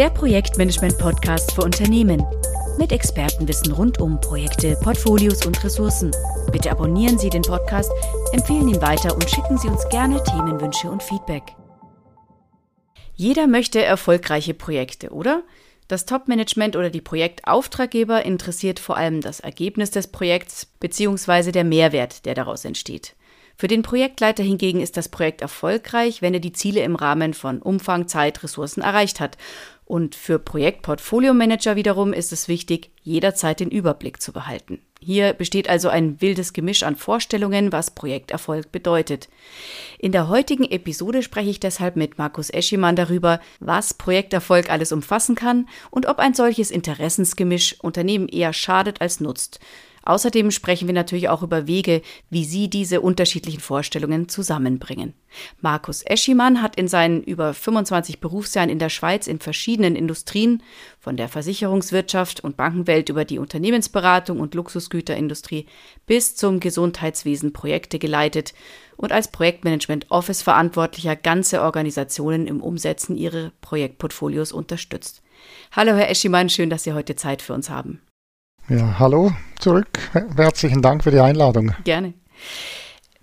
Der Projektmanagement-Podcast für Unternehmen. Mit Expertenwissen rund um Projekte, Portfolios und Ressourcen. Bitte abonnieren Sie den Podcast, empfehlen ihn weiter und schicken Sie uns gerne Themenwünsche und Feedback. Jeder möchte erfolgreiche Projekte, oder? Das Top-Management oder die Projektauftraggeber interessiert vor allem das Ergebnis des Projekts bzw. der Mehrwert, der daraus entsteht. Für den Projektleiter hingegen ist das Projekt erfolgreich, wenn er die Ziele im Rahmen von Umfang, Zeit, Ressourcen erreicht hat. Und für Projektportfolio-Manager wiederum ist es wichtig, jederzeit den Überblick zu behalten. Hier besteht also ein wildes Gemisch an Vorstellungen, was Projekterfolg bedeutet. In der heutigen Episode spreche ich deshalb mit Markus Eschimann darüber, was Projekterfolg alles umfassen kann und ob ein solches Interessensgemisch Unternehmen eher schadet als nutzt. Außerdem sprechen wir natürlich auch über Wege, wie Sie diese unterschiedlichen Vorstellungen zusammenbringen. Markus Eschimann hat in seinen über 25 Berufsjahren in der Schweiz in verschiedenen Industrien, von der Versicherungswirtschaft und Bankenwelt über die Unternehmensberatung und Luxusgüterindustrie bis zum Gesundheitswesen Projekte geleitet und als Projektmanagement Office Verantwortlicher ganze Organisationen im Umsetzen ihrer Projektportfolios unterstützt. Hallo Herr Eschimann, schön, dass Sie heute Zeit für uns haben. Ja, hallo zurück. Herzlichen Dank für die Einladung. Gerne.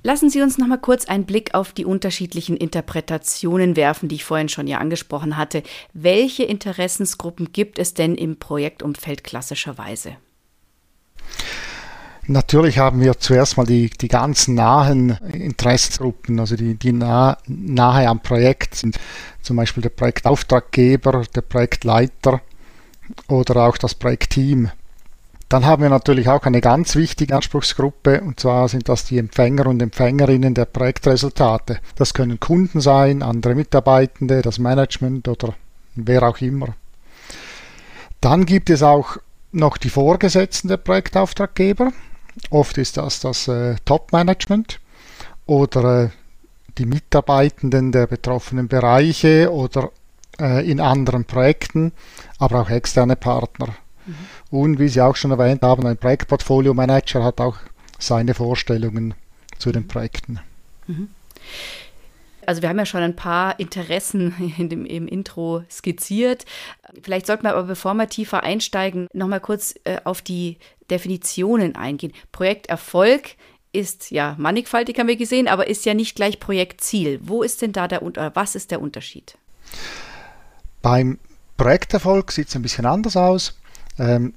Lassen Sie uns noch mal kurz einen Blick auf die unterschiedlichen Interpretationen werfen, die ich vorhin schon ja angesprochen hatte. Welche Interessensgruppen gibt es denn im Projektumfeld klassischerweise? Natürlich haben wir zuerst mal die, die ganz nahen Interessensgruppen, also die, die nah, nahe am Projekt sind, zum Beispiel der Projektauftraggeber, der Projektleiter oder auch das Projektteam. Dann haben wir natürlich auch eine ganz wichtige Anspruchsgruppe und zwar sind das die Empfänger und Empfängerinnen der Projektresultate. Das können Kunden sein, andere Mitarbeitende, das Management oder wer auch immer. Dann gibt es auch noch die Vorgesetzten der Projektauftraggeber. Oft ist das das äh, Top-Management oder äh, die Mitarbeitenden der betroffenen Bereiche oder äh, in anderen Projekten, aber auch externe Partner. Mhm. Und wie Sie auch schon erwähnt haben, ein Projektportfolio-Manager hat auch seine Vorstellungen zu den Projekten. Mhm. Also wir haben ja schon ein paar Interessen in dem, im Intro skizziert. Vielleicht sollten wir aber, bevor wir tiefer einsteigen, nochmal kurz äh, auf die Definitionen eingehen. Projekterfolg ist ja mannigfaltig, haben wir gesehen, aber ist ja nicht gleich Projektziel. Wo ist denn da der oder was ist der Unterschied? Beim Projekterfolg sieht es ein bisschen anders aus. Ähm,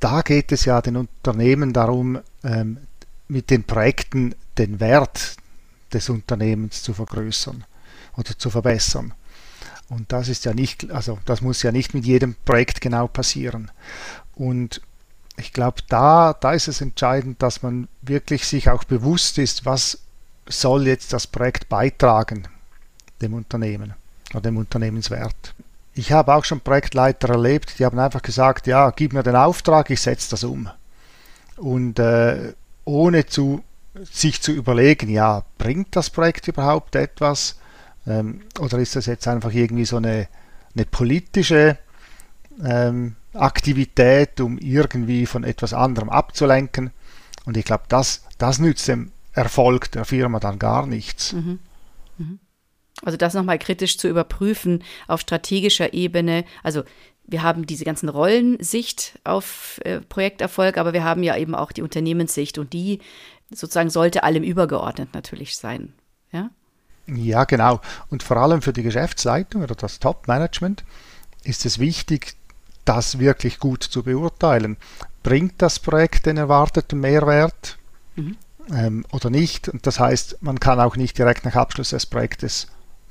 da geht es ja den Unternehmen darum, ähm, mit den Projekten den Wert des Unternehmens zu vergrößern oder zu verbessern. Und das ist ja nicht, also das muss ja nicht mit jedem Projekt genau passieren. Und ich glaube, da, da ist es entscheidend, dass man wirklich sich auch bewusst ist, was soll jetzt das Projekt beitragen dem Unternehmen oder dem Unternehmenswert. Ich habe auch schon Projektleiter erlebt, die haben einfach gesagt, ja, gib mir den Auftrag, ich setze das um. Und äh, ohne zu, sich zu überlegen, ja, bringt das Projekt überhaupt etwas? Ähm, oder ist das jetzt einfach irgendwie so eine, eine politische ähm, Aktivität, um irgendwie von etwas anderem abzulenken? Und ich glaube, das, das nützt dem Erfolg der Firma dann gar nichts. Mhm. Mhm. Also das nochmal kritisch zu überprüfen auf strategischer Ebene. Also wir haben diese ganzen Rollensicht auf äh, Projekterfolg, aber wir haben ja eben auch die Unternehmenssicht und die sozusagen sollte allem übergeordnet natürlich sein. Ja? Ja, genau. Und vor allem für die Geschäftsleitung oder das Top-Management ist es wichtig, das wirklich gut zu beurteilen. Bringt das Projekt den erwarteten Mehrwert mhm. ähm, oder nicht? Und das heißt, man kann auch nicht direkt nach Abschluss des Projektes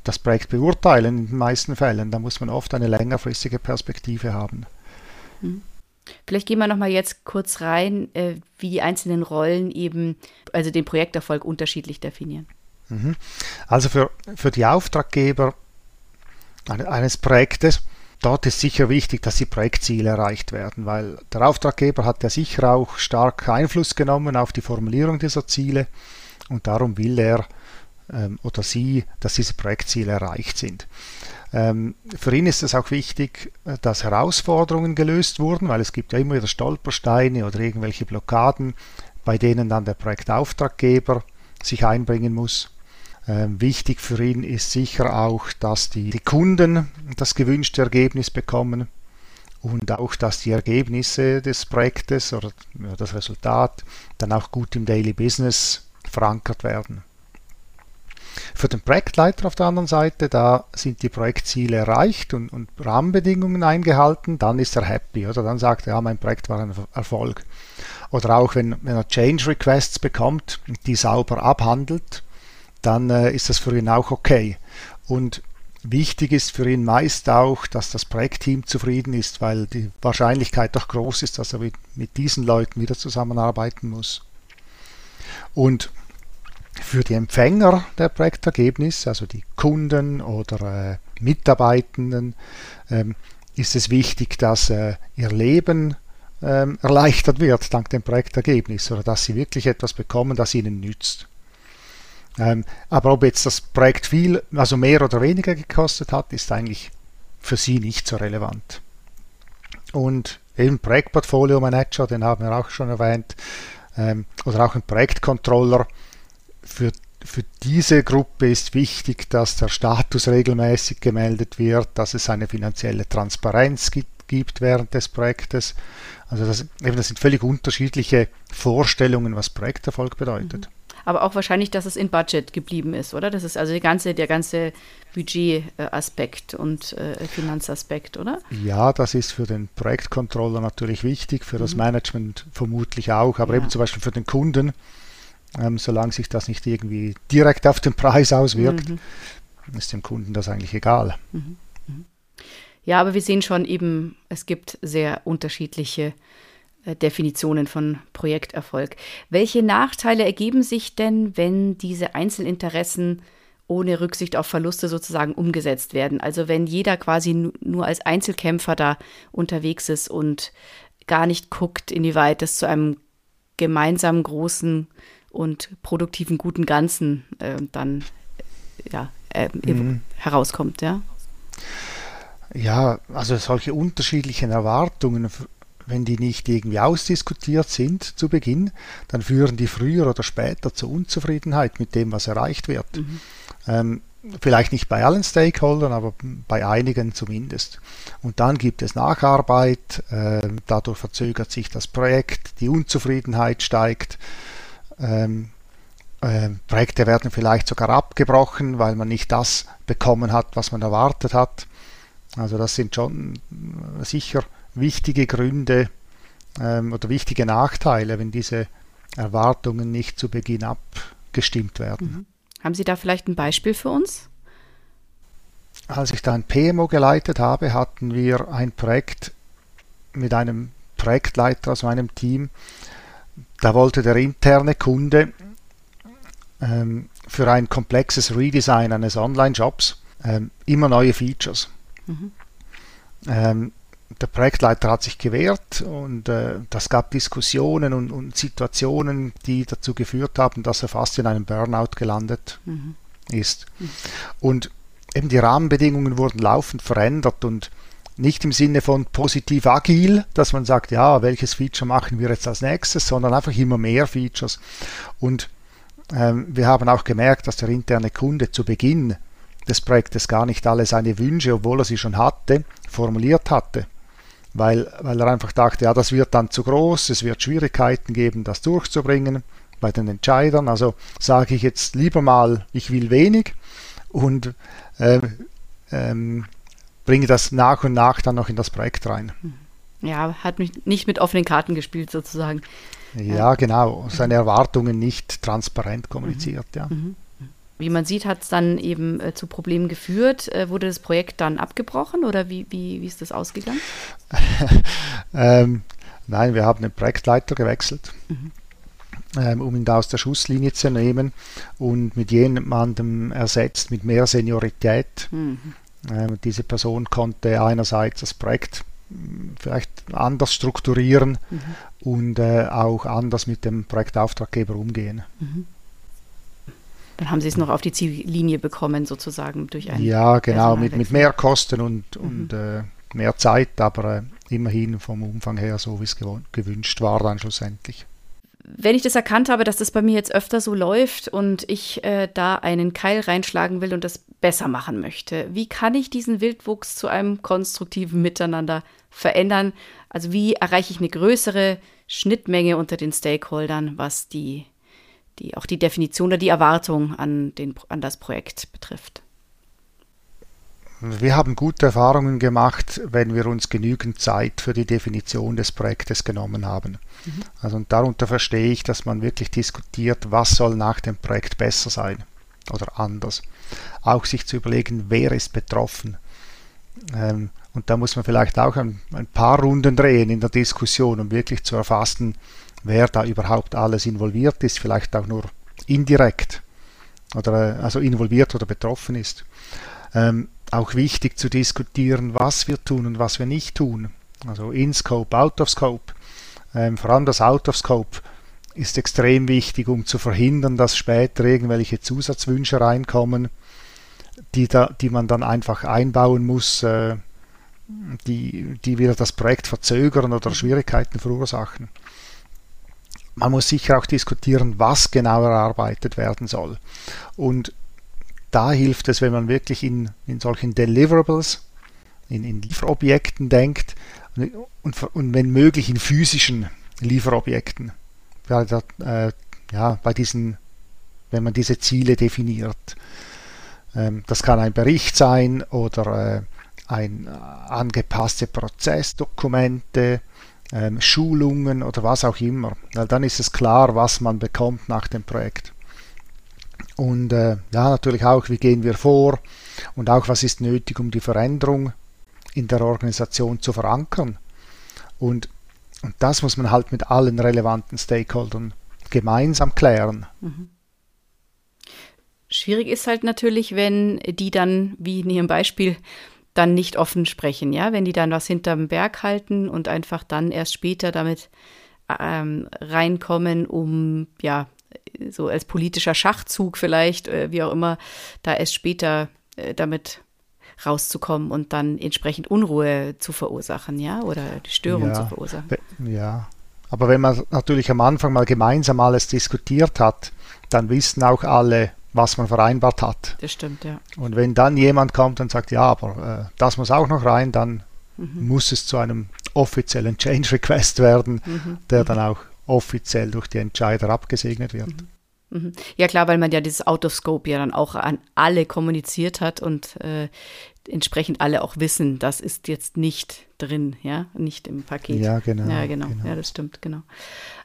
das Projekt beurteilen in den meisten Fällen. Da muss man oft eine längerfristige Perspektive haben. Hm. Vielleicht gehen wir noch mal jetzt kurz rein, äh, wie die einzelnen Rollen eben, also den Projekterfolg unterschiedlich definieren. Mhm. Also für, für die Auftraggeber eines Projektes, dort ist sicher wichtig, dass die Projektziele erreicht werden, weil der Auftraggeber hat ja sicher auch stark Einfluss genommen auf die Formulierung dieser Ziele und darum will er ähm, oder sie, dass diese Projektziele erreicht sind. Ähm, für ihn ist es auch wichtig, äh, dass Herausforderungen gelöst wurden, weil es gibt ja immer wieder Stolpersteine oder irgendwelche Blockaden, bei denen dann der Projektauftraggeber sich einbringen muss. Ähm, wichtig für ihn ist sicher auch, dass die, die Kunden das gewünschte Ergebnis bekommen und auch, dass die Ergebnisse des Projektes oder das Resultat dann auch gut im Daily Business verankert werden. Für den Projektleiter auf der anderen Seite, da sind die Projektziele erreicht und, und Rahmenbedingungen eingehalten, dann ist er happy, oder? Dann sagt er, ja, mein Projekt war ein Erfolg. Oder auch wenn, wenn er Change Requests bekommt, die sauber abhandelt, dann äh, ist das für ihn auch okay. Und wichtig ist für ihn meist auch, dass das Projektteam zufrieden ist, weil die Wahrscheinlichkeit doch groß ist, dass er mit, mit diesen Leuten wieder zusammenarbeiten muss. Und für die Empfänger der Projektergebnisse, also die Kunden oder äh, Mitarbeitenden, ähm, ist es wichtig, dass äh, ihr Leben ähm, erleichtert wird dank dem Projektergebnis oder dass sie wirklich etwas bekommen, das ihnen nützt. Ähm, aber ob jetzt das Projekt viel, also mehr oder weniger gekostet hat, ist eigentlich für sie nicht so relevant. Und eben Projektportfolio Manager, den haben wir auch schon erwähnt, ähm, oder auch ein Projektcontroller, für, für diese Gruppe ist wichtig, dass der Status regelmäßig gemeldet wird, dass es eine finanzielle Transparenz gibt, gibt während des Projektes. Also das, eben, das sind völlig unterschiedliche Vorstellungen, was Projekterfolg bedeutet. Mhm. Aber auch wahrscheinlich, dass es in Budget geblieben ist, oder? Das ist also die ganze, der ganze Budgetaspekt und äh, Finanzaspekt, oder? Ja, das ist für den Projektcontroller natürlich wichtig, für mhm. das Management vermutlich auch, aber ja. eben zum Beispiel für den Kunden ähm, solange sich das nicht irgendwie direkt auf den Preis auswirkt, mhm. ist dem Kunden das eigentlich egal. Mhm. mhm. Ja, aber wir sehen schon eben, es gibt sehr unterschiedliche äh, Definitionen von Projekterfolg. Welche Nachteile ergeben sich denn, wenn diese Einzelinteressen ohne Rücksicht auf Verluste sozusagen umgesetzt werden? Also wenn jeder quasi nur als Einzelkämpfer da unterwegs ist und gar nicht guckt, inwieweit es zu einem gemeinsamen großen und produktiven guten Ganzen äh, dann ja, äh, mhm. herauskommt, ja. Ja, also solche unterschiedlichen Erwartungen, wenn die nicht irgendwie ausdiskutiert sind zu Beginn, dann führen die früher oder später zur Unzufriedenheit mit dem, was erreicht wird. Mhm. Ähm, vielleicht nicht bei allen Stakeholdern, aber bei einigen zumindest. Und dann gibt es Nacharbeit, äh, dadurch verzögert sich das Projekt, die Unzufriedenheit steigt ähm, äh, Projekte werden vielleicht sogar abgebrochen, weil man nicht das bekommen hat, was man erwartet hat. Also das sind schon äh, sicher wichtige Gründe ähm, oder wichtige Nachteile, wenn diese Erwartungen nicht zu Beginn abgestimmt werden. Mhm. Haben Sie da vielleicht ein Beispiel für uns? Als ich da ein PMO geleitet habe, hatten wir ein Projekt mit einem Projektleiter aus meinem Team, da wollte der interne Kunde ähm, für ein komplexes Redesign eines Online-Shops ähm, immer neue Features. Mhm. Ähm, der Projektleiter hat sich gewehrt und äh, das gab Diskussionen und, und, Situationen, die dazu geführt haben, dass er fast in einem Burnout gelandet mhm. ist. Mhm. Und eben die Rahmenbedingungen wurden laufend verändert und nicht im Sinne von positiv agil, dass man sagt, ja, welches Feature machen wir jetzt als nächstes, sondern einfach immer mehr Features. Und ähm, wir haben auch gemerkt, dass der interne Kunde zu Beginn des Projektes gar nicht alle seine Wünsche, obwohl er sie schon hatte, formuliert hatte. Weil, weil er einfach dachte, ja, das wird dann zu groß, es wird Schwierigkeiten geben, das durchzubringen bei den Entscheidern. Also sage ich jetzt lieber mal, ich will wenig und äh, ähm, bringe das nach und nach dann noch in das Projekt rein. Ja, hat mich nicht mit offenen Karten gespielt sozusagen. Ja, ja. genau. Seine Erwartungen nicht transparent kommuniziert, mhm. ja. Mhm. Wie man sieht, hat es dann eben äh, zu Problemen geführt. Äh, wurde das Projekt dann abgebrochen oder wie, wie, wie ist das ausgegangen? ähm, nein, wir haben den Projektleiter gewechselt, mhm. ähm, um ihn da aus der Schusslinie zu nehmen und mit jemandem ersetzt mit mehr Seniorität. Mhm. Ähm, diese Person konnte einerseits das Projekt hm, vielleicht anders strukturieren mhm. und äh, auch anders mit dem Projektauftraggeber umgehen. Mhm. Dann haben Sie es noch auf die Ziellinie bekommen, sozusagen durch ein. Ja, genau, mit, mit mehr Kosten und, mhm. und äh, mehr Zeit, aber äh, immerhin vom Umfang her so, wie es gewünscht war, dann schlussendlich. wenn ich das erkannt habe, dass das bei mir jetzt öfter so läuft und ich äh, da einen Keil reinschlagen will und das besser machen möchte, wie kann ich diesen Wildwuchs zu einem konstruktiven Miteinander verändern? Also wie erreiche ich eine größere Schnittmenge unter den Stakeholdern, was die, die auch die Definition oder die Erwartung an, den, an das Projekt betrifft? Wir haben gute Erfahrungen gemacht, wenn wir uns genügend Zeit für die Definition des Projektes genommen haben. Mhm. Also und darunter verstehe ich, dass man wirklich diskutiert, was soll nach dem Projekt besser sein oder anders. Auch sich zu überlegen, wer ist betroffen. Ähm, und da muss man vielleicht auch ein, ein, paar Runden drehen in der Diskussion, um wirklich zu erfassen, wer da überhaupt alles involviert ist, vielleicht auch nur indirekt oder also involviert oder betroffen ist. Ähm, auch wichtig zu diskutieren, was wir tun und was wir nicht tun. Also in Scope, out of Scope. Ähm, vor allem das Out of Scope ist extrem wichtig, um zu verhindern, dass später irgendwelche Zusatzwünsche reinkommen, die, da, die man dann einfach einbauen muss, äh, die, die wieder das Projekt verzögern oder Schwierigkeiten verursachen. Man muss sicher auch diskutieren, was genau erarbeitet werden soll. Und da hilft es, wenn man wirklich in, in solchen Deliverables, in, in Lieferobjekten denkt und, und, wenn möglich in physischen Lieferobjekten. Ja, da, äh, ja, bei diesen, wenn man diese Ziele definiert. Ähm, das kann ein Bericht sein oder äh, ein äh, angepasste Prozessdokumente, ähm, Schulungen oder was auch immer. Weil dann ist es klar, was man bekommt nach dem Projekt. Und äh, ja, natürlich auch, wie gehen wir vor und auch, was ist nötig, um die Veränderung in der Organisation zu verankern. Und, und das muss man halt mit allen relevanten Stakeholdern gemeinsam klären. Mhm. Schwierig ist halt natürlich, wenn die dann, wie in Ihrem Beispiel, dann nicht offen sprechen, ja, wenn die dann was hinterm Berg halten und einfach dann erst später damit ähm, reinkommen, um ja so als politischer Schachzug vielleicht, äh, wie auch immer, da erst später äh, damit rauszukommen und dann entsprechend Unruhe zu verursachen, ja, oder die Störung ja, zu verursachen. Ja, aber wenn man natürlich am Anfang mal gemeinsam alles diskutiert hat, dann wissen auch alle, was man vereinbart hat. Das stimmt, ja. Und wenn dann jemand kommt und sagt, ja, aber äh, das muss auch noch rein, dann mhm. muss es zu einem offiziellen Change Request werden, mhm. der dann auch offiziell durch die Entscheider abgesegnet wird. Mhm. Ja klar, weil man ja dieses Autoscope ja dann auch an alle kommuniziert hat und äh, entsprechend alle auch wissen, das ist jetzt nicht drin, ja, nicht im Paket. Ja, genau. Ja, genau. genau. Ja, das stimmt, genau.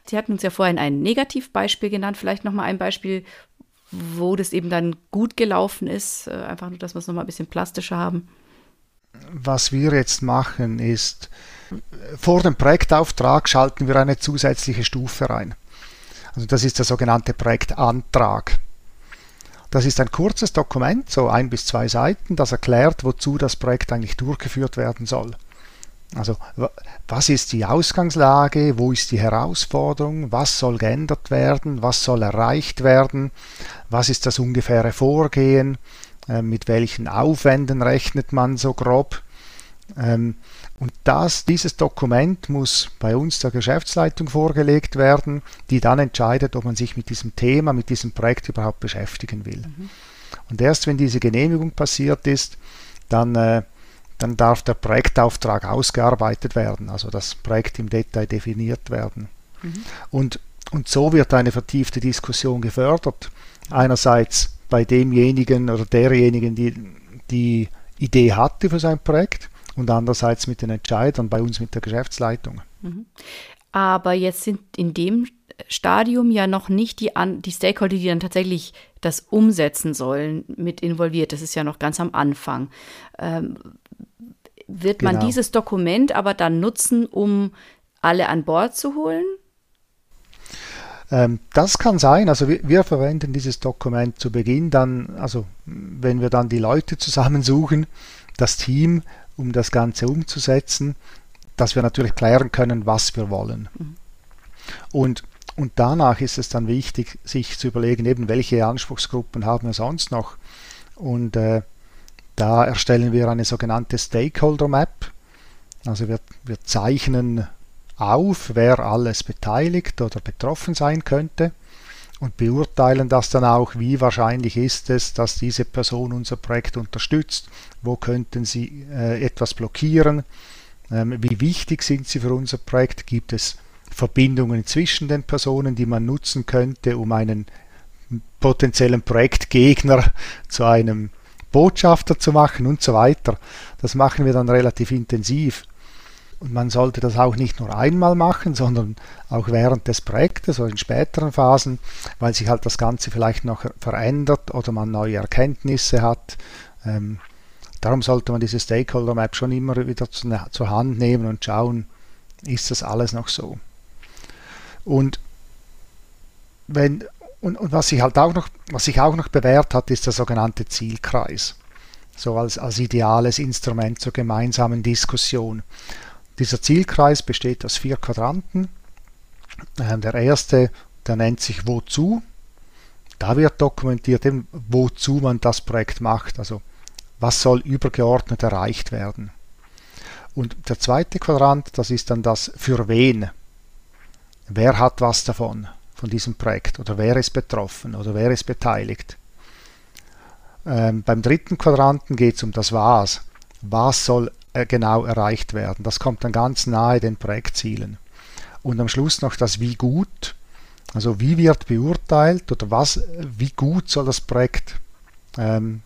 Sie hatten uns ja vorhin ein Negativbeispiel genannt, vielleicht nochmal ein Beispiel, wo das eben dann gut gelaufen ist, äh, einfach nur, dass wir es nochmal ein bisschen plastischer haben. Was wir jetzt machen, ist, vor dem Projektauftrag schalten wir eine zusätzliche Stufe rein. Also das ist der sogenannte Projektantrag. Das ist ein kurzes Dokument, so ein bis zwei Seiten, das erklärt, wozu das Projekt eigentlich durchgeführt werden soll. Also was ist die Ausgangslage, wo ist die Herausforderung, was soll geändert werden, was soll erreicht werden, was ist das ungefähre Vorgehen, äh, mit welchen Aufwänden rechnet man so grob. Und das, dieses Dokument muss bei uns der Geschäftsleitung vorgelegt werden, die dann entscheidet, ob man sich mit diesem Thema, mit diesem Projekt überhaupt beschäftigen will. Mhm. Und erst wenn diese Genehmigung passiert ist, dann, äh, dann darf der Projektauftrag ausgearbeitet werden, also das Projekt im Detail definiert werden. Mhm. Und, und so wird eine vertiefte Diskussion gefördert. Einerseits bei demjenigen oder derjenigen, die die Idee hatte für sein Projekt und andererseits mit den Entscheidern, bei uns mit der Geschäftsleitung. Mhm. Aber jetzt sind in dem Stadium ja noch nicht die, An die Stakeholder, die dann tatsächlich das umsetzen sollen, mit involviert. Das ist ja noch ganz am Anfang. Ähm, wird genau. man dieses Dokument aber dann nutzen, um alle an Bord zu holen? Ähm, das kann sein. Also wir, wir, verwenden dieses Dokument zu Beginn dann, also wenn wir dann die Leute zusammensuchen, das Team, um das Ganze umzusetzen, dass wir natürlich klären können, was wir wollen. Mhm. Und, und danach ist es dann wichtig, sich zu überlegen, eben welche Anspruchsgruppen haben wir sonst noch. Und äh, da erstellen wir eine sogenannte Stakeholder Map. Also wir, wir zeichnen auf, wer alles beteiligt oder betroffen sein könnte und beurteilen das dann auch, wie wahrscheinlich ist es, dass diese Person unser Projekt unterstützt, wo könnten sie äh, etwas blockieren, ähm, wie wichtig sind sie für unser Projekt, gibt es Verbindungen zwischen den Personen, die man nutzen könnte, um einen potenziellen Projektgegner zu einem Botschafter zu machen und so weiter. Das machen wir dann relativ intensiv. Und man sollte das auch nicht nur einmal machen, sondern auch während des Projektes oder in späteren Phasen, weil sich halt das Ganze vielleicht noch verändert oder man neue Erkenntnisse hat. Ähm, darum sollte man diese Stakeholder Map schon immer wieder zu, zur Hand nehmen und schauen, ist das alles noch so. Und wenn und, und, was sich halt auch noch, was sich auch noch bewährt hat, ist der sogenannte Zielkreis. So als, als ideales Instrument zur gemeinsamen Diskussion. Dieser Zielkreis besteht aus vier Quadranten. Ähm, der erste, der nennt sich Wozu. Da wird dokumentiert, eben, wozu man das Projekt macht. Also was soll übergeordnet erreicht werden. Und der zweite Quadrant, das ist dann das Für wen. Wer hat was davon? von diesem Projekt oder wer ist betroffen oder wer ist beteiligt. Ähm, beim dritten Quadranten geht es um das Was. Was soll äh, genau erreicht werden? Das kommt dann ganz nahe den Projektzielen. Und am Schluss noch das Wie gut. Also wie wird beurteilt oder was, wie gut soll das Projekt ähm,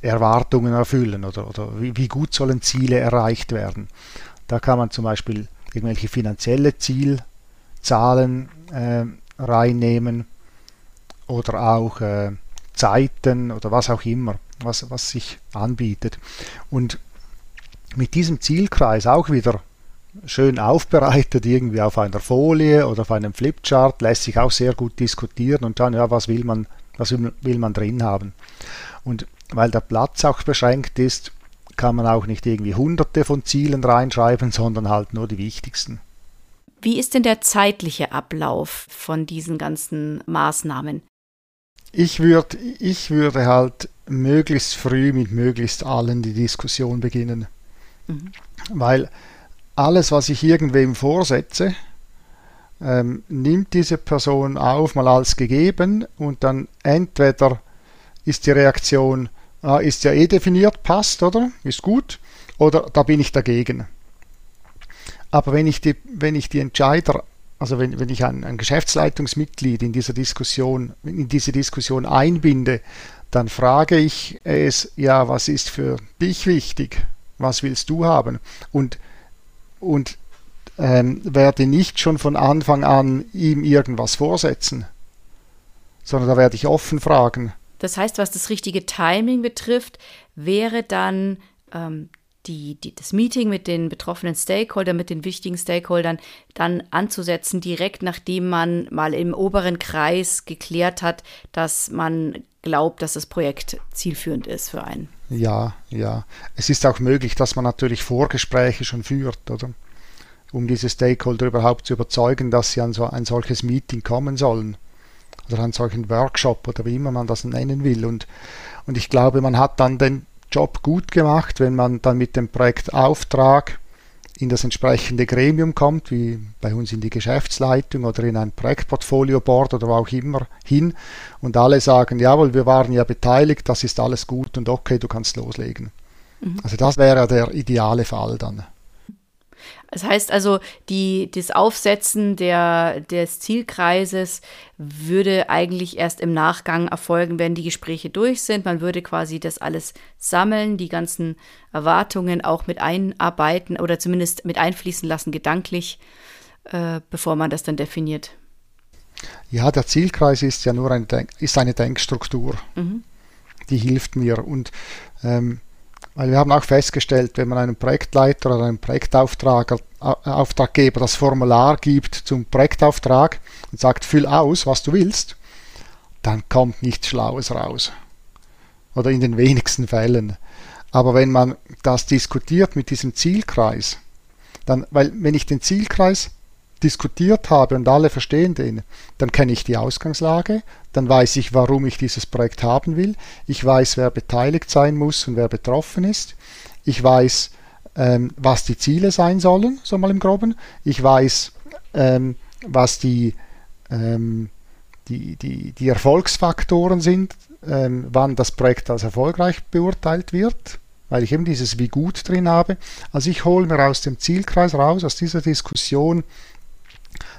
Erwartungen erfüllen oder, oder wie, wie, gut sollen Ziele erreicht werden. Da kann man zum Beispiel irgendwelche finanzielle Zielzahlen äh, reinnehmen oder auch äh, Zeiten oder was auch immer, was, was sich anbietet. Und mit diesem Zielkreis auch wieder schön aufbereitet, irgendwie auf einer Folie oder auf einem Flipchart, lässt sich auch sehr gut diskutieren und dann, ja, was will man, was will man drin haben. Und weil der Platz auch beschränkt ist, kann man auch nicht irgendwie hunderte von Zielen reinschreiben, sondern halt nur die wichtigsten. Wie ist denn der zeitliche Ablauf von diesen ganzen Maßnahmen? Ich würde ich würde halt möglichst früh mit möglichst allen die Diskussion beginnen. Mhm. Weil alles, was ich irgendwem vorsetze, ähm, nimmt diese Person auf, mal als gegeben und dann entweder ist die Reaktion, ah, ist ja eh definiert, passt, oder? Ist gut, oder da bin ich dagegen. Aber wenn ich die, wenn ich die Entscheider, also wenn, wenn ich ein, ein Geschäftsleitungsmitglied in dieser Diskussion, in diese Diskussion einbinde, dann frage ich es, ja, was ist für dich wichtig? Was willst du haben? Und, und ähm, werde nicht schon von Anfang an ihm irgendwas vorsetzen, sondern da werde ich offen fragen. Das heißt, was das richtige Timing betrifft, wäre dann ähm, die, die, das Meeting mit den betroffenen Stakeholdern, mit den wichtigen Stakeholdern dann anzusetzen, direkt nachdem man mal im oberen Kreis geklärt hat, dass man glaubt, dass das Projekt zielführend ist für einen. Ja, ja. Es ist auch möglich, dass man natürlich Vorgespräche schon führt, oder? Um diese Stakeholder überhaupt zu überzeugen, dass sie an so ein solches Meeting kommen sollen. Oder an solchen Workshop oder wie immer man das nennen will. Und, und ich glaube, man hat dann den, Job gut gemacht, wenn man dann mit dem Projektauftrag in das entsprechende Gremium kommt, wie bei uns in die Geschäftsleitung oder in ein Projektportfolio-Board oder wo auch immer hin und alle sagen, jawohl, wir waren ja beteiligt, das ist alles gut und okay, du kannst loslegen. Mhm. Also das wäre der ideale Fall dann. Das heißt also, die, das Aufsetzen der, des Zielkreises würde eigentlich erst im Nachgang erfolgen, wenn die Gespräche durch sind. Man würde quasi das alles sammeln, die ganzen Erwartungen auch mit einarbeiten oder zumindest mit einfließen lassen, gedanklich, äh, bevor man das dann definiert. Ja, der Zielkreis ist ja nur ein Denk ist eine Denkstruktur. Mhm. Die hilft mir. Und ähm, weil wir haben auch festgestellt, wenn man einem Projektleiter oder einem Projektauftraggeber das Formular gibt zum Projektauftrag und sagt, füll aus, was du willst, dann kommt nichts Schlaues raus. Oder in den wenigsten Fällen. Aber wenn man das diskutiert mit diesem Zielkreis, dann, weil wenn ich den Zielkreis diskutiert habe und alle verstehen den, dann kenne ich die Ausgangslage, dann weiß ich, warum ich dieses Projekt haben will, ich weiß, wer beteiligt sein muss und wer betroffen ist, ich weiß, ähm, was die Ziele sein sollen, so mal im Groben. Ich weiß, ähm, was die, ähm, die, die, die Erfolgsfaktoren sind, ähm, wann das Projekt als erfolgreich beurteilt wird, weil ich eben dieses Wie gut drin habe. Also ich hole mir aus dem Zielkreis raus, aus dieser Diskussion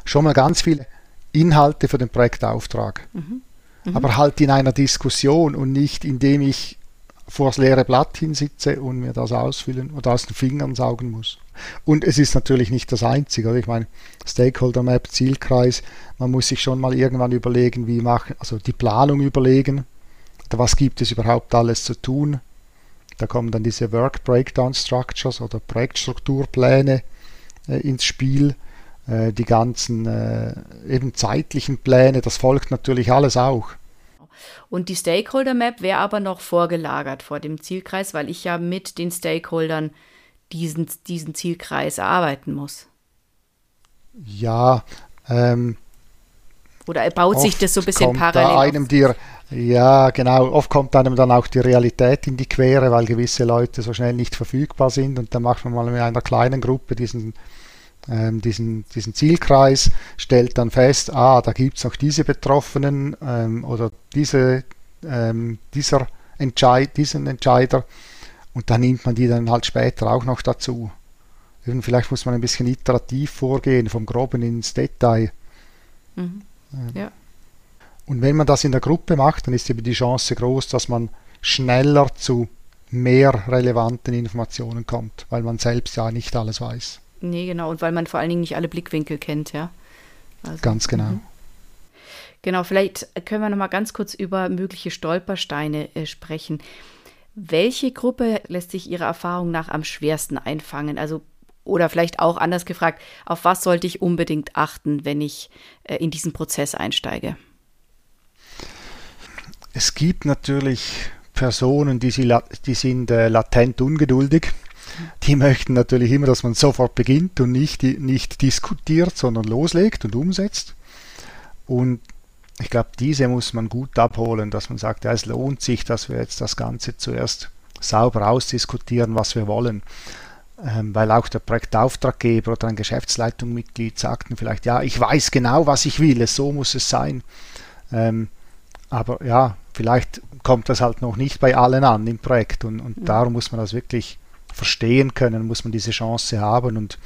schon mal ganz viele Inhalte für den Projektauftrag. Mhm. Mhm. Aber halt in einer Diskussion und nicht indem ich vor das leere Blatt hinsitze und mir das ausfüllen oder aus den Fingern saugen muss. Und es ist natürlich nicht das Einzige. Ich meine, Stakeholder Map, Zielkreis, man muss sich schon mal irgendwann überlegen, wie machen, also die Planung überlegen, was gibt es überhaupt alles zu tun. Da kommen dann diese Work Breakdown Structures oder Projektstrukturpläne äh, ins Spiel. Äh, die ganzen äh, eben zeitlichen Pläne, das folgt natürlich alles auch. Und die Stakeholder Map wäre aber noch vorgelagert vor dem Zielkreis, weil ich ja mit den Stakeholdern diesen, diesen Zielkreis erarbeiten muss. Ja, ähm, oder baut sich das so ein bisschen parallel? Da einem die, ja, genau. Oft kommt einem dann auch die Realität in die Quere, weil gewisse Leute so schnell nicht verfügbar sind und dann macht man mal mit einer kleinen Gruppe diesen ähm, diesen, diesen Zielkreis, stellt dann fest, ah, da gibt es noch diese Betroffenen ähm, oder diese, ähm, dieser Entscheid, diesen Entscheider und dann nimmt man die dann halt später auch noch dazu. Eben, vielleicht muss man ein bisschen iterativ vorgehen, vom Groben ins Detail. Mhm. Ähm, ja. Und wenn man das in der Gruppe macht, dann ist eben die Chance groß, dass man schneller zu mehr relevanten Informationen kommt, weil man selbst ja nicht alles weiß. Nee, genau. Und weil man vor allen Dingen nicht alle Blickwinkel kennt, ja. Also, ganz genau. Mhm. Genau, vielleicht können wir noch mal ganz kurz über mögliche Stolpersteine äh, sprechen. Welche Gruppe lässt sich Ihrer Erfahrung nach am schwersten einfangen? Also oder vielleicht auch anders gefragt, auf was sollte ich unbedingt achten, wenn ich äh, in diesen Prozess einsteige? Es gibt natürlich Personen, die, sie, die sind äh, latent ungeduldig die möchten natürlich immer, dass man sofort beginnt und nicht, nicht diskutiert, sondern loslegt und umsetzt. Und ich glaube, diese muss man gut abholen, dass man sagt, ja, es lohnt sich, dass wir jetzt das Ganze zuerst sauber ausdiskutieren, was wir wollen. Ähm, weil auch der Projektauftraggeber oder ein Geschäftsleitungsmitglied sagten vielleicht, ja, ich weiß genau, was ich will, so muss es sein. Ähm, aber ja, vielleicht kommt das halt noch nicht bei allen an im Projekt und, und mhm. darum muss man das wirklich verstehen können, muss man diese Chance haben und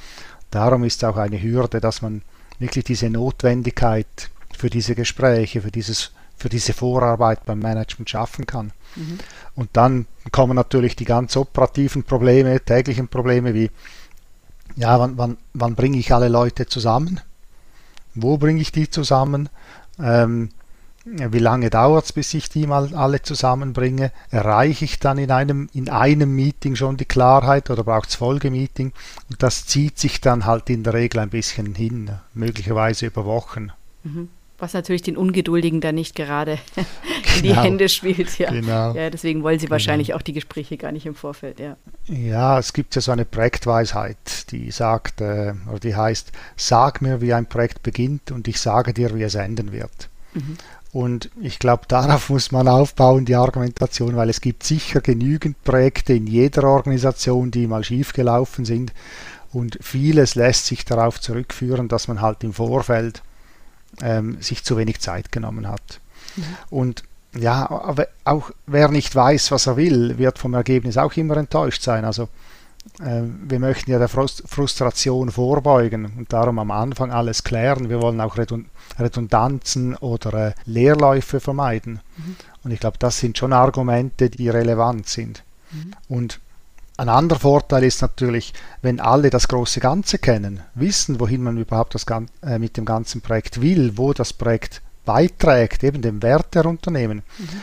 darum ist auch eine Hürde, dass man wirklich diese Notwendigkeit für diese Gespräche, für, dieses, für diese Vorarbeit beim Management schaffen kann. Mhm. Und dann kommen natürlich die ganz operativen Probleme, täglichen Probleme wie, ja, wann, wann, wann bringe ich alle Leute zusammen? Wo bringe ich die zusammen? Ähm, wie lange dauert es, bis ich die mal alle zusammenbringe? Erreiche ich dann in einem, in einem Meeting schon die Klarheit oder braucht es Folgemeeting? Und das zieht sich dann halt in der Regel ein bisschen hin, möglicherweise über Wochen. Mhm. Was natürlich den Ungeduldigen dann nicht gerade in die genau. Hände spielt. Ja. Genau. ja, deswegen wollen sie genau. wahrscheinlich auch die Gespräche gar nicht im Vorfeld. Ja, ja es gibt ja so eine Projektweisheit, die sagt, äh, oder die heißt, sag mir, wie ein Projekt beginnt und ich sage dir, wie es enden wird. Mhm. Und ich glaube, darauf muss man aufbauen, die Argumentation, weil es gibt sicher genügend Projekte in jeder Organisation, die mal schiefgelaufen sind. Und vieles lässt sich darauf zurückführen, dass man halt im Vorfeld ähm, sich zu wenig Zeit genommen hat. Mhm. Und ja, aber auch wer nicht weiß, was er will, wird vom Ergebnis auch immer enttäuscht sein. Also wir möchten ja der Frustration vorbeugen und darum am Anfang alles klären. Wir wollen auch Redundanzen oder äh, Leerläufe vermeiden. Mhm. Und ich glaube, das sind schon Argumente, die relevant sind. Mhm. Und ein anderer Vorteil ist natürlich, wenn alle das große Ganze kennen, wissen, wohin man überhaupt das, äh, mit dem ganzen Projekt will, wo das Projekt beiträgt, eben dem Wert der Unternehmen, mhm.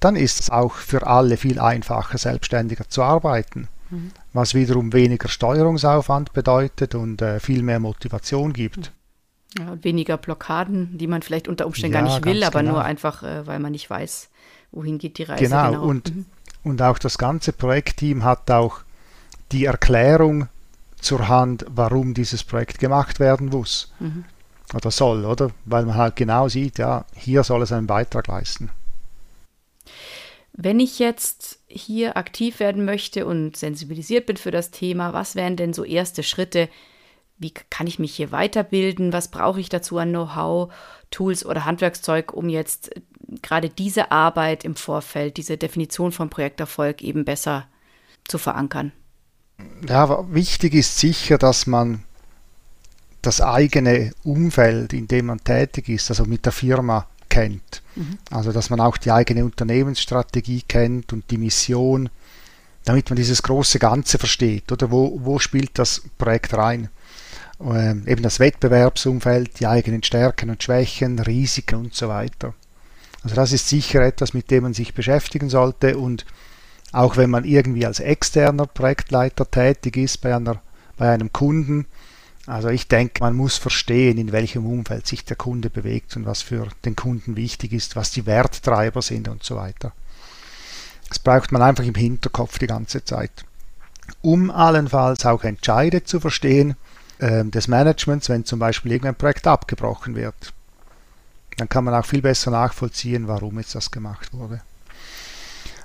dann ist es auch für alle viel einfacher, selbstständiger zu arbeiten mhm. was wiederum weniger Steuerungsaufwand bedeutet und äh, viel mehr Motivation gibt. Ja, und weniger Blockaden, die man vielleicht unter Umständen ja, gar nicht will, aber genau. nur einfach, äh, weil man nicht weiß, wohin geht die Reise. Genau, genau. Und, mhm. und auch das ganze Projektteam hat auch die Erklärung zur Hand, warum dieses Projekt gemacht werden muss. Mhm. Oder soll, oder? Weil man halt genau sieht, ja, hier soll es einen Beitrag leisten. Wenn ich jetzt hier aktiv werden möchte und sensibilisiert bin für das Thema, was wären denn so erste Schritte? Wie kann ich mich hier weiterbilden? Was brauche ich dazu an Know-how, Tools oder Handwerkszeug, um jetzt äh, gerade diese Arbeit im Vorfeld, diese Definition von Projekterfolg eben besser zu verankern? Ja, wichtig ist sicher, dass man das eigene Umfeld, in dem man tätig ist, also mit der Firma kennt. Mhm. Also dass man auch die eigene Unternehmensstrategie kennt und die Mission, damit man dieses große Ganze versteht. Oder wo, wo spielt das Projekt rein? Ähm, eben das Wettbewerbsumfeld, die eigenen Stärken und Schwächen, Risiken und so weiter. Also das ist sicher etwas, mit dem man sich beschäftigen sollte und auch wenn man irgendwie als externer Projektleiter tätig ist bei, einer, bei einem Kunden, also ich denke, man muss verstehen, in welchem Umfeld sich der Kunde bewegt und was für den Kunden wichtig ist, was die Werttreiber sind und so weiter. Das braucht man einfach im Hinterkopf die ganze Zeit. Um allenfalls auch Entscheide zu verstehen äh, des Managements, wenn zum Beispiel irgendein Projekt abgebrochen wird. Dann kann man auch viel besser nachvollziehen, warum jetzt das gemacht wurde.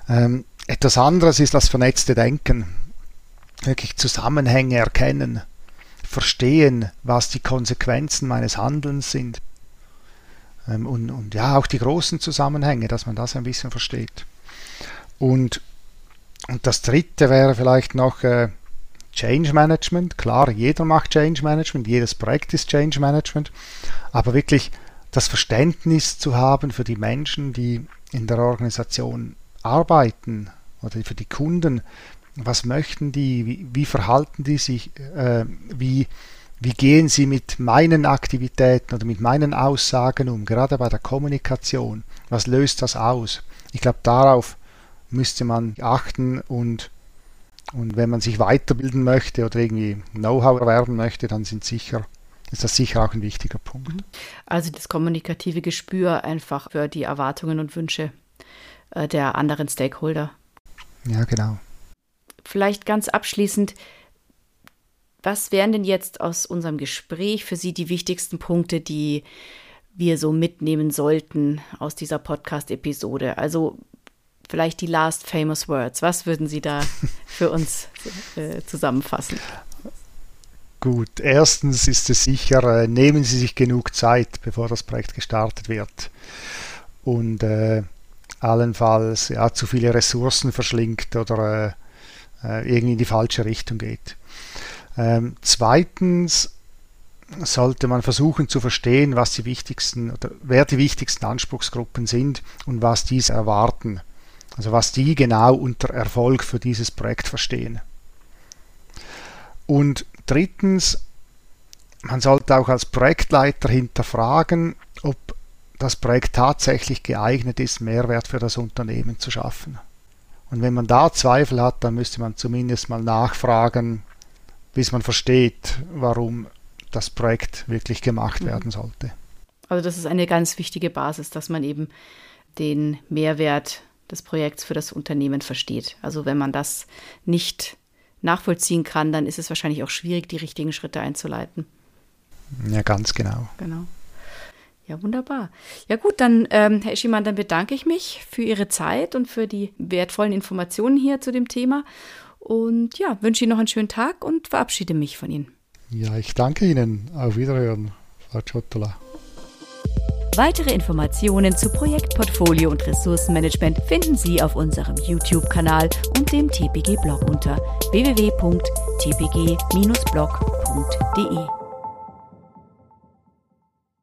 Ähm, etwas anderes ist das vernetzte Denken. Wirklich Zusammenhänge erkennen verstehen, was die Konsequenzen meines Handelns sind. Ähm, und, und ja, auch die großen Zusammenhänge, dass man das ein bisschen versteht. Und, und das dritte wäre vielleicht noch äh, Change Management. Klar, jeder macht Change Management, jedes Projekt ist Change Management, aber wirklich das Verständnis zu haben für die Menschen, die in der Organisation arbeiten oder für die Kunden, was möchten die, wie, wie verhalten die sich, äh, wie, wie gehen sie mit meinen Aktivitäten oder mit meinen Aussagen um, gerade bei der Kommunikation, was löst das aus? Ich glaube, darauf müsste man achten und, und wenn man sich weiterbilden möchte oder irgendwie Know-how erwerben möchte, dann sind sicher, ist das sicher auch ein wichtiger Punkt. Mhm. Also das kommunikative Gespür einfach für die Erwartungen und Wünsche äh, der anderen Stakeholder. Ja, genau vielleicht ganz abschließend, was wären denn jetzt aus unserem Gespräch für Sie die wichtigsten Punkte, die wir so mitnehmen sollten aus dieser Podcast-Episode? Also vielleicht die last famous words. Was würden Sie da für uns äh, zusammenfassen? Gut, erstens ist es sicher, äh, nehmen Sie sich genug Zeit, bevor das Projekt gestartet wird. Und äh, allenfalls ja, zu viele Ressourcen verschlingt oder äh, irgendwie in die falsche Richtung geht. Ähm, zweitens sollte man versuchen zu verstehen, was die wichtigsten oder wer die wichtigsten Anspruchsgruppen sind und was diese erwarten. Also was die genau unter Erfolg für dieses Projekt verstehen. Und drittens, man sollte auch als Projektleiter hinterfragen, ob das Projekt tatsächlich geeignet ist, Mehrwert für das Unternehmen zu schaffen. Und wenn man da Zweifel hat, dann müsste man zumindest mal nachfragen, bis man versteht, warum das Projekt wirklich gemacht mhm. werden sollte. Also das ist eine ganz wichtige Basis, dass man eben den Mehrwert des Projekts für das Unternehmen versteht. Also wenn man das nicht nachvollziehen kann, dann ist es wahrscheinlich auch schwierig, die richtigen Schritte einzuleiten. Ja, ganz genau. Genau. Ja, wunderbar. Ja gut, dann, ähm, Herr Schimann, dann bedanke ich mich für Ihre Zeit und für die wertvollen Informationen hier zu dem Thema. Und ja, wünsche Ihnen noch einen schönen Tag und verabschiede mich von Ihnen. Ja, ich danke Ihnen. Auf Wiederhören, Frau Ciottola. Weitere Informationen zu Projektportfolio und Ressourcenmanagement finden Sie auf unserem YouTube-Kanal und dem TPG-Blog unter www.tpg-blog.de.